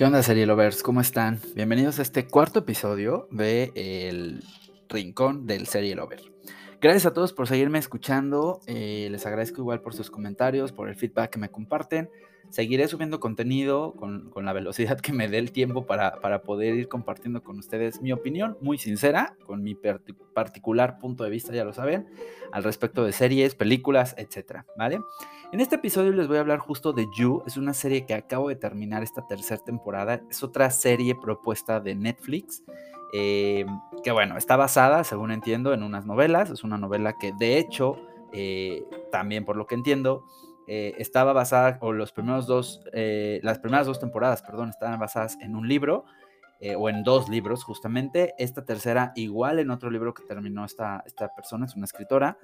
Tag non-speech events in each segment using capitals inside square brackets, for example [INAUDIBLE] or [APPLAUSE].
¿Qué onda, serie lovers? ¿Cómo están? Bienvenidos a este cuarto episodio de El Rincón del Serie Lover. Gracias a todos por seguirme escuchando. eh, les agradezco igual por sus comentarios, por el feedback que me comparten. Seguiré subiendo contenido con, con la velocidad que me dé el tiempo para, para poder ir compartiendo con ustedes mi opinión muy sincera, con mi particular punto de vista, ya lo saben, al respecto de series, películas, etcétera, ¿vale? En este episodio les voy a hablar justo de You. Es una serie que acabo de terminar esta tercera temporada. Es otra serie propuesta de Netflix. Eh, que bueno, está basada, según entiendo, en unas novelas. Es una novela que de hecho, eh, también por lo que entiendo, eh, estaba basada, o los primeros dos, eh, las primeras dos temporadas, perdón, estaban basadas en un libro. eh, o en dos libros justamente, esta tercera igual en otro libro que terminó esta, esta persona, es una escritora,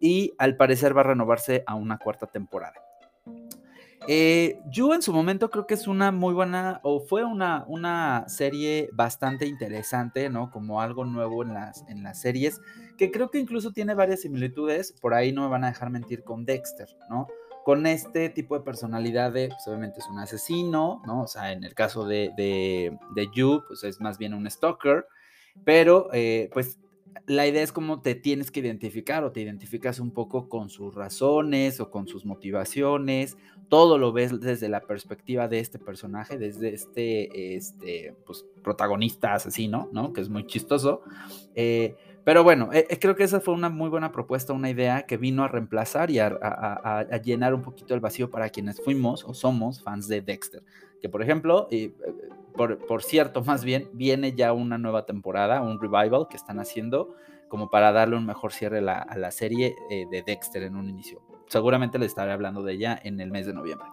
y al parecer va a renovarse a una cuarta temporada. Eh, You en su momento creo que es una muy buena, o fue una, una serie bastante interesante, ¿no? Como algo nuevo en las, en las series, que creo que incluso tiene varias similitudes, por ahí no me van a dejar mentir con Dexter, ¿no? Con este tipo de personalidad de, pues obviamente es un asesino, ¿no? O sea, en el caso de, de, de pues es más bien un stalker, pero eh, pues la idea es cómo te tienes que identificar o te identificas un poco con sus razones o con sus motivaciones. Todo lo ves desde la perspectiva de este personaje, desde este, este pues, protagonista asesino, ¿no? Que es muy chistoso. Eh, pero bueno, eh, creo que esa fue una muy buena propuesta, una idea que vino a reemplazar y a, llenar un poquito el vacío para quienes fuimos o somos fans de Dexter. Que por ejemplo, eh, por, por, cierto, más bien, viene ya una nueva temporada, un revival que están haciendo como para darle un mejor cierre la, a la serie eh, de Dexter en un inicio. Seguramente les estaré hablando de ella en el mes de noviembre.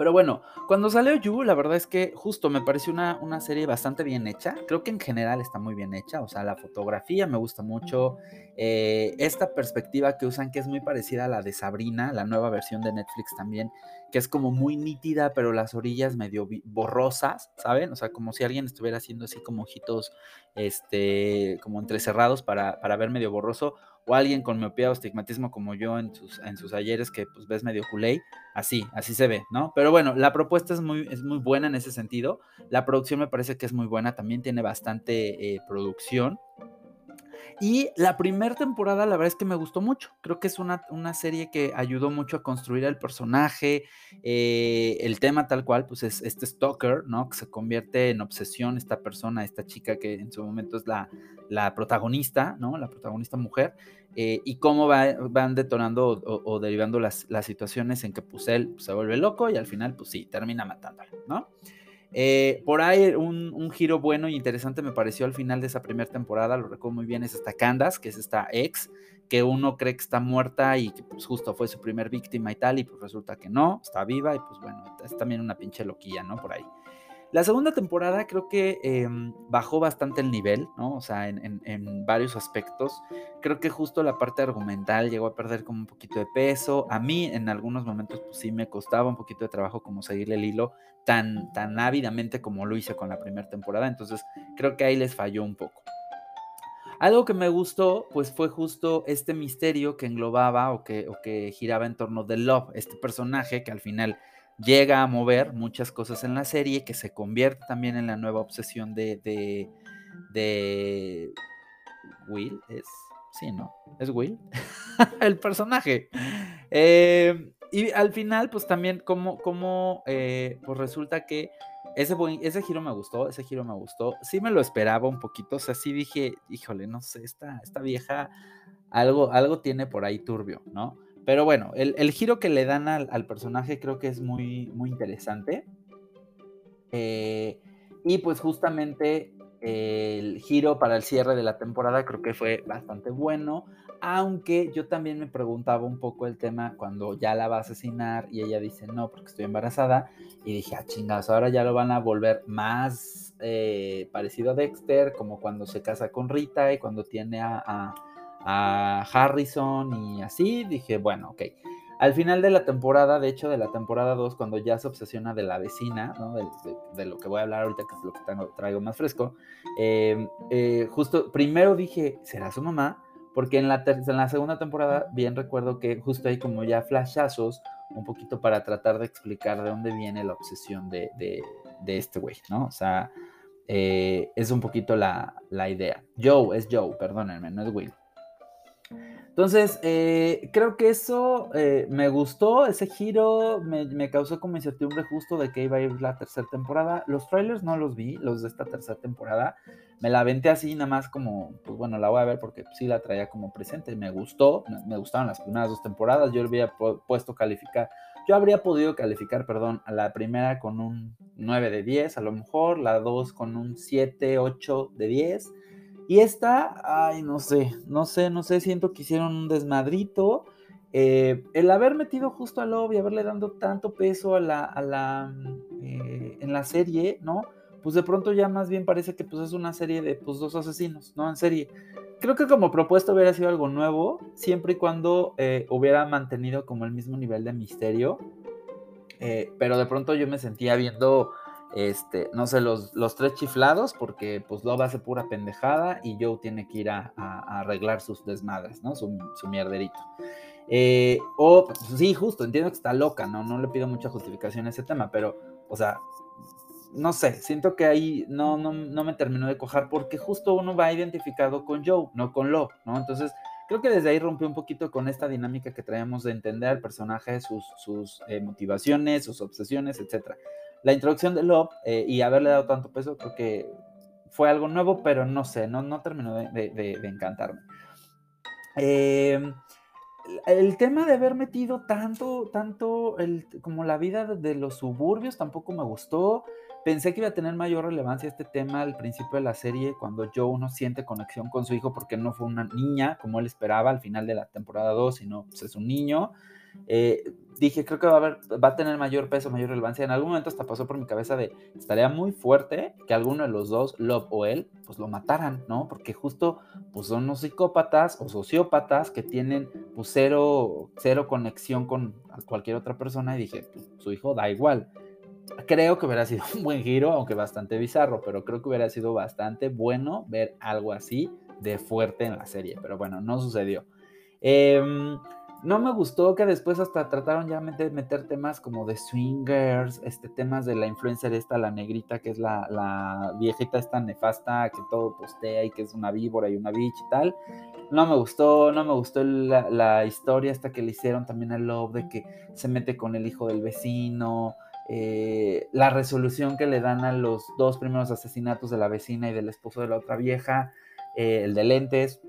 Pero bueno, cuando salió You, la verdad es que justo me pareció una, una, serie bastante bien hecha. Creo que en general está muy bien hecha. O sea, la fotografía me gusta mucho. Eh, esta perspectiva que usan, que es muy parecida a la de Sabrina, la nueva versión de Netflix también, que es como muy nítida, pero las orillas medio borrosas, ¿saben? O sea, como si alguien estuviera haciendo así como ojitos, este, como entrecerrados para, para ver medio borroso o alguien con miopía o estigmatismo como yo en sus, en sus ayeres que pues ves medio culé, así, así se ve, ¿no? Pero bueno, la propuesta es muy, es muy buena en ese sentido, la producción me parece que es muy buena, también tiene bastante eh, producción. Y la primera temporada, la verdad es que me gustó mucho. Creo que es una, una serie que ayudó mucho a construir el personaje. Eh, el tema tal cual, pues es este stalker, ¿no? Que se convierte en obsesión esta persona, esta chica que en su momento es la, la protagonista, ¿no? La protagonista mujer. Eh, y cómo va, van detonando o derivando las, las, situaciones en que pues él pues, se vuelve loco y al final pues sí, termina matándolo, ¿no? Eh, por ahí un, un, giro bueno y interesante me pareció al final de esa primera temporada, lo recuerdo muy bien, es esta Candace, que es esta ex, que uno cree que está muerta y que pues justo fue su primer víctima y tal, y pues resulta que no, está viva y pues bueno, es también una pinche loquilla, ¿no? Por ahí. La segunda temporada creo que eh, bajó bastante el nivel, ¿no? O sea, en, varios aspectos. Creo que justo la parte argumental llegó a perder como un poquito de peso. A mí en algunos momentos pues sí me costaba un poquito de trabajo como seguirle el hilo tan, tan ávidamente como lo hice con la primera temporada. Entonces creo que ahí les falló un poco. Algo que me gustó, pues fue justo este misterio que englobaba o que, o que giraba en torno de Love, este personaje que al final llega a mover muchas cosas en la serie, que se convierte también en la nueva obsesión de, de, Will, es, sí, ¿no? Es Will, [LAUGHS] el personaje. Eh, y al final, pues también como, como eh, pues resulta que ese, ese giro me gustó, ese giro me gustó. Sí me lo esperaba un poquito, o sea, sí dije, híjole, no sé, esta, esta vieja algo, algo tiene por ahí turbio, ¿no? Pero bueno, el, el giro que le dan al, al, personaje creo que es muy, muy interesante. Eh, y pues justamente eh, el giro para el cierre de la temporada creo que fue bastante bueno. Aunque yo también me preguntaba un poco el tema cuando ya la va a asesinar y ella dice no porque estoy embarazada. Y dije, ah, chingados, ahora ya lo van a volver más eh, parecido a Dexter, como cuando se casa con Rita y cuando tiene a, a a Harrison y así, dije, bueno, ok. Al final de la temporada, de hecho de la temporada 2, cuando ya se obsesiona de la vecina, ¿no? de, de, lo que voy a hablar ahorita, que es lo que traigo, traigo más fresco, eh, eh, justo primero dije, ¿será su mamá? Porque en la, en la segunda temporada, bien recuerdo que justo hay como ya flashazos, un poquito para tratar de explicar de dónde viene la obsesión de, de, de este güey, ¿no? O sea, eh, es un poquito la, la, idea. Joe, es Joe, perdónenme, no es Will. Entonces, eh, creo que eso eh, me gustó, ese giro me, causó como incertidumbre justo de que iba a ir la tercera temporada. Los trailers no los vi, los de esta tercera temporada. Me la aventé así, nada más como, pues bueno, la voy a ver porque sí la traía como presente. Me gustó, me, gustaron las primeras dos temporadas. Yo había puesto calificar, yo habría podido calificar, perdón, a la primera con un 9 de 10, a lo mejor, la 2 con un 7, 8 de 10 y esta, ay, no sé, no sé, no sé, siento que hicieron un desmadrito. Eh, el haber metido justo a Love y haberle dado tanto peso a la, a la eh, en la serie, ¿no? Pues de pronto ya más bien parece que pues es una serie de pues dos asesinos, ¿no? En serie. Creo que como propuesta hubiera sido algo nuevo, siempre y cuando eh, hubiera mantenido como el mismo nivel de misterio. pero de pronto yo me sentía viendo este, no sé, los, los tres chiflados, porque pues Love hace pura pendejada y Joe tiene que ir a, arreglar sus desmadres, ¿no? Su, su mierderito. Eh, o, pues, sí, justo, entiendo que está loca, ¿no? No le pido mucha justificación a ese tema, pero, o sea, no sé, siento que ahí no, no, no me terminó de cojar porque justo uno va identificado con Joe, no con Love, ¿no? Entonces, creo que desde ahí rompió un poquito con esta dinámica que traíamos de entender al personaje, sus, sus eh, motivaciones, sus obsesiones, etcétera la introducción de Love eh, y haberle dado tanto peso, creo que fue algo nuevo, pero no sé, no, no terminó de, encantarme. Em, el tema de haber metido tanto, tanto el, como la vida de los suburbios tampoco me gustó. Pensé que iba a tener mayor relevancia este tema al principio de la serie, cuando Joe no siente conexión con su hijo porque no fue una niña como él esperaba al final de la temporada 2, sino pues, es un niño. Eh, dije, creo que va a, haber, tener mayor peso, mayor relevancia. En algún momento hasta pasó por mi cabeza de, estaría muy fuerte que alguno de los dos, Love o él, pues lo mataran, ¿no? Porque justo, pues son unos psicópatas o sociópatas que tienen, pues cero, cero conexión con cualquier otra persona y dije, su hijo da igual. Creo que hubiera sido [LAUGHS] un buen giro, aunque bastante bizarro, pero creo que hubiera sido bastante bueno ver algo así de fuerte en la serie. Pero bueno, no sucedió. Eh, no me gustó que después hasta trataron ya de meter temas como de swingers, este, temas de la influencer esta, la negrita, que es la, la viejita esta nefasta, que todo postea y que es una víbora y una bitch y tal. No me gustó, no me gustó la, historia esta que le hicieron también a Love, de que se mete con el hijo del vecino, eh, la resolución que le dan a los dos primeros asesinatos de la vecina y del esposo de la otra vieja, eh, el de lentes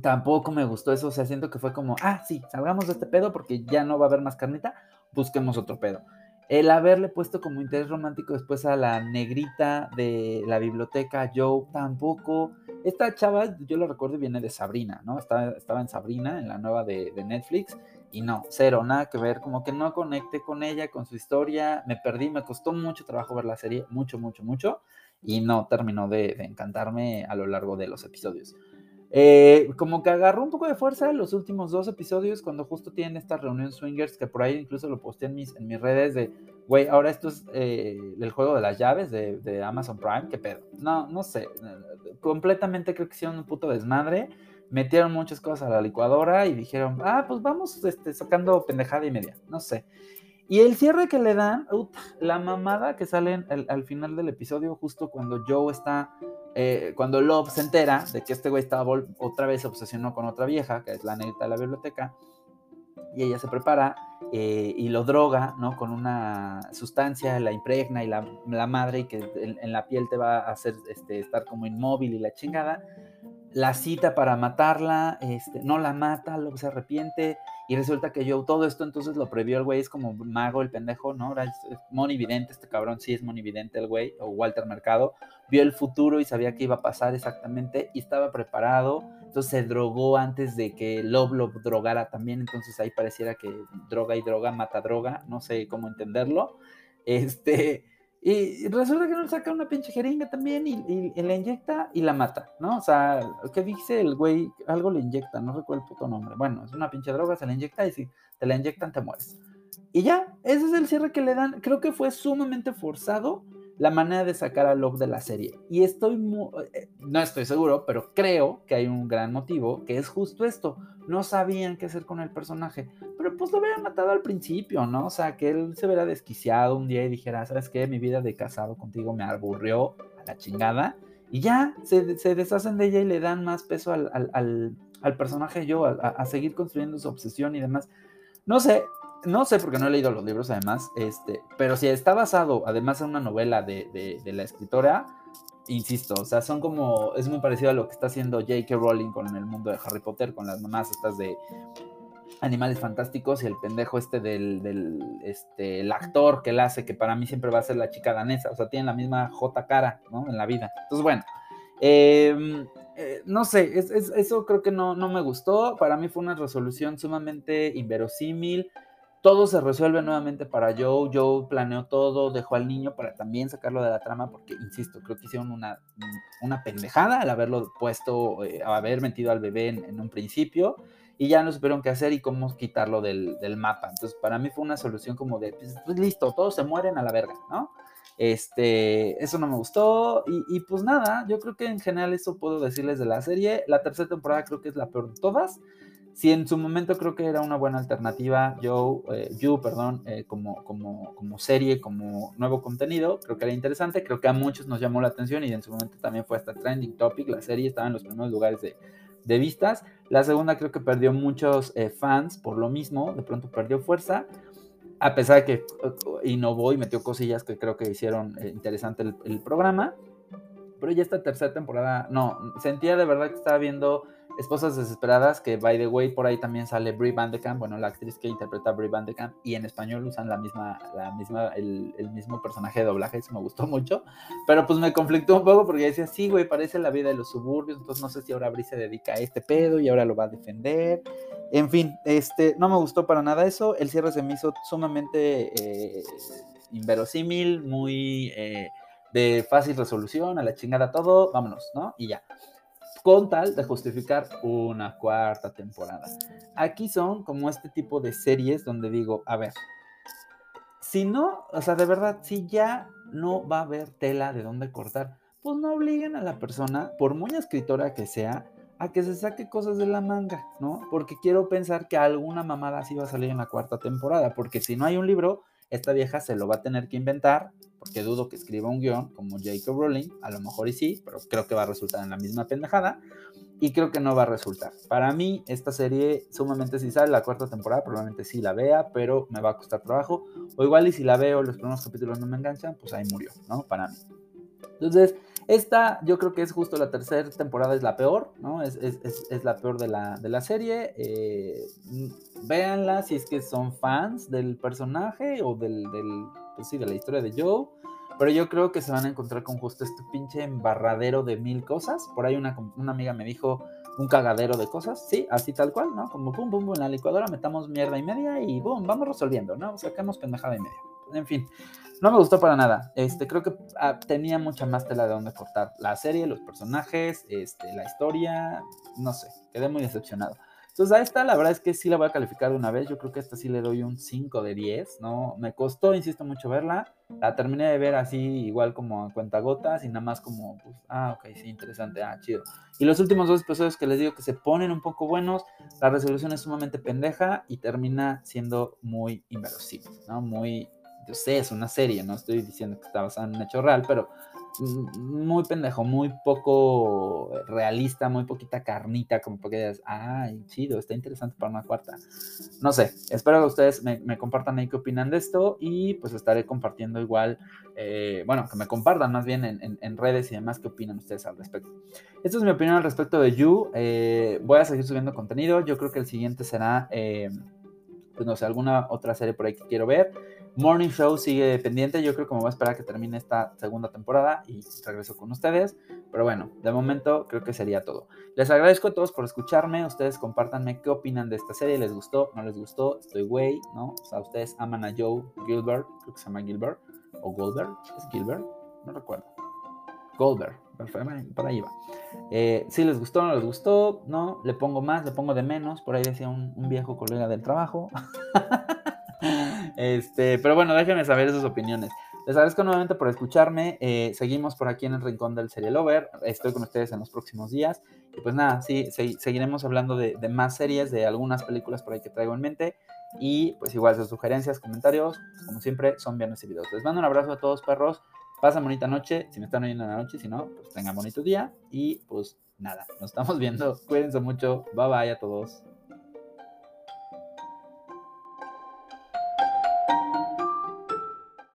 tampoco me gustó eso, o sea, siento que fue como, ah, sí, salgamos de este pedo porque ya no va a haber más carnita, busquemos otro pedo. El haberle puesto como interés romántico después a la negrita de la biblioteca, Joe, tampoco. Esta chava, yo lo recuerdo, viene de Sabrina, ¿no? Estaba, estaba en Sabrina, en la nueva de, Netflix, y no, cero, nada que ver, como que no conecté con ella, con su historia, me perdí, me costó mucho trabajo ver la serie, mucho, mucho, mucho, y no terminó de encantarme a lo largo de los episodios. Eh, como que agarró un poco de fuerza los últimos dos episodios cuando justo tienen esta reunión swingers que por ahí incluso lo posté en mis, en mis redes de, güey, ahora esto es eh, el juego de las llaves de, Amazon Prime, qué pedo. No, no sé, completamente creo que hicieron un puto desmadre, metieron muchas cosas a la licuadora y dijeron, ah, pues vamos este, sacando pendejada y media, no sé. Y el cierre que le dan, la mamada que sale al, final del episodio, justo cuando Joe está, eh, cuando Love se entera de que este güey estaba otra vez obsesionado con otra vieja, que es la negrita de la biblioteca, y ella se prepara eh, y lo droga, ¿no? Con una sustancia, la impregna y la, madre, y que en, la piel te va a hacer este, estar como inmóvil y la chingada. La cita para matarla, este, no la mata, luego se arrepiente, y resulta que yo todo esto entonces lo previó el güey, es como mago el pendejo, ¿no? Era monividente, este cabrón sí es monividente el güey, o Walter Mercado. Vio el futuro y sabía que iba a pasar exactamente y estaba preparado. Entonces se drogó antes de que Love lo drogara también. Entonces ahí pareciera que droga y droga mata droga, no sé cómo entenderlo. Este y resulta que no saca una pinche jeringa también y, y, la inyecta y la mata, ¿no? O sea, ¿qué dice el güey? Algo le inyecta, no recuerdo el puto nombre. Bueno, es una pinche droga, se la inyecta y si te la inyectan te mueres. Y ya, ese es el cierre que le dan. Creo que fue sumamente forzado. La manera de sacar a Love de la serie. Y estoy, eh, no estoy seguro, pero creo que hay un gran motivo, que es justo esto. No sabían qué hacer con el personaje, pero pues lo hubieran matado al principio, ¿no? O sea, que él se hubiera desquiciado un día y dijera, ¿sabes qué? Mi vida de casado contigo me aburrió a la chingada. Y ya, se, deshacen de ella y le dan más peso al, al, personaje yo, a seguir construyendo su obsesión y demás. No sé, no sé porque no he leído los libros además, este, pero si está basado además en una novela de, la escritora, insisto, o sea, son como, es muy parecido a lo que está haciendo J.K. Rowling con el mundo de Harry Potter, con las mamás estas de animales fantásticos y el pendejo este del, este, el actor que la hace, que para mí siempre va a ser la chica danesa, o sea, tienen la misma J cara, ¿no? En la vida. Entonces, bueno, em, eh, no sé, eso creo que no, no me gustó, para mí fue una resolución sumamente inverosímil, todo se resuelve nuevamente para Joe. Joe planeó todo, dejó al niño para también sacarlo de la trama, porque, insisto, creo que hicieron una, una pendejada al haberlo puesto, eh, haber metido al bebé en, un principio, y ya no supieron qué hacer y cómo quitarlo del, mapa. Entonces, para mí fue una solución como de, pues, pues, listo, todos se mueren a la verga, ¿no? Este, eso no me gustó. Y, y, pues nada, yo creo que en general eso puedo decirles de la serie. La tercera temporada creo que es la peor de todas si en su momento creo que era una buena alternativa, yo, eh, You, perdón, eh, como, como, como serie, como nuevo contenido, creo que era interesante, creo que a muchos nos llamó la atención y en su momento también fue hasta trending topic, la serie estaba en los primeros lugares de, de vistas. La segunda creo que perdió muchos eh, fans por lo mismo, de pronto perdió fuerza, a pesar de que innovó y metió cosillas que creo que hicieron interesante el, el programa. Pero ya esta tercera temporada, no, sentía de verdad que estaba viendo Esposas Desesperadas, que by the way, por ahí también sale Brie Vandekamp, bueno, la actriz que interpreta a Brie Vandekamp, y en español usan la misma, la misma, el, mismo personaje de doblaje, eso me gustó mucho, pero pues me conflictó un poco porque decía, sí, güey, parece la vida de los suburbios, entonces no sé si ahora Brie se dedica a este pedo y ahora lo va a defender, en fin, este, no me gustó para nada eso, el cierre se me hizo sumamente eh, inverosímil, muy... Eh, de fácil resolución, a la chingada todo, vámonos, ¿no? Y ya con tal de justificar una cuarta temporada. Aquí son como este tipo de series donde digo, a ver, si no, o sea, de verdad, si ya no va a haber tela de dónde cortar, pues no obliguen a la persona, por muy escritora que sea, a que se saque cosas de la manga, ¿no? Porque quiero pensar que alguna mamada así va a salir en la cuarta temporada, porque si no hay un libro, esta vieja se lo va a tener que inventar, porque dudo que escriba un guion como Jacob Rowling, a lo mejor y sí, pero creo que va a resultar en la misma pendejada, y creo que no va a resultar. Para mí, esta serie, sumamente si sale la cuarta temporada, probablemente sí la vea, pero me va a costar trabajo, o igual y si la veo, los primeros capítulos no me enganchan, pues ahí murió, ¿no? Para mí. Entonces, esta yo creo que es justo la tercera temporada, es la peor, ¿no? Es, la peor de la, de la serie. Eh, véanla si es que son fans del personaje o del, pues sí, de la historia de Joe. Pero yo creo que se van a encontrar con justo este pinche embarradero de mil cosas. Por ahí una, una amiga me dijo un cagadero de cosas, sí, así tal cual, ¿no? Como pum, pum, pum, en la licuadora metamos mierda y media y boom, vamos resolviendo, ¿no? Sacamos pendejada y media. En fin, no me gustó para nada. Este, creo que ah, tenía mucha más tela de donde cortar. La serie, los personajes, este, la historia, no sé, quedé muy decepcionado. Entonces a esta la verdad es que sí la voy a calificar de una vez. Yo creo que a esta sí le doy un 5 de 10, ¿no? Me costó, insisto mucho verla. La terminé de ver así igual como a cuentagotas y nada más como, pues, ah, ok, sí, interesante, ah, chido. Y los últimos dos episodios que les digo que se ponen un poco buenos, la resolución es sumamente pendeja y termina siendo muy inverosímil, ¿no? Muy yo sé, es una serie, no estoy diciendo que está basada en un hecho real, pero muy pendejo, muy poco realista, muy poquita carnita, como porque digas, ay, chido, está interesante para una cuarta. No sé, espero que ustedes me, compartan ahí qué opinan de esto y pues estaré compartiendo igual, eh, bueno, que me compartan más bien en, redes y demás qué opinan ustedes al respecto. Esta es mi opinión al respecto de You. Eh, voy a seguir subiendo contenido, yo creo que el siguiente será, eh, pues no sé, alguna otra serie por ahí que quiero ver. Morning Show sigue pendiente. Yo creo que me voy a esperar a que termine esta segunda temporada y regreso con ustedes. Pero bueno, de momento creo que sería todo. Les agradezco a todos por escucharme. Ustedes compártanme qué opinan de esta serie. ¿Les gustó? ¿No les gustó? Estoy güey, ¿no? O sea, ustedes aman a Joe Gilbert. Creo que se llama Gilbert. O Goldberg. ¿Es Gilbert? No recuerdo. Goldberg. Por ahí va. Eh, si les gustó, no les gustó, no, le pongo más, le pongo de menos. Por ahí decía un, un viejo colega del trabajo. [LAUGHS] Este, pero bueno, déjenme saber sus opiniones. Les agradezco nuevamente por escucharme. Eh, seguimos por aquí en el rincón del Serial Over. Estoy con ustedes en los próximos días. Y pues nada, sí, seguiremos hablando de, de, más series, de algunas películas por ahí que traigo en mente. Y pues igual sus sugerencias, comentarios, como siempre, son bien recibidos. Les mando un abrazo a todos, perros. Pasen bonita noche. Si me están oyendo en la noche, si no, pues tengan bonito día. Y pues nada, nos estamos viendo. Cuídense mucho. Bye bye a todos.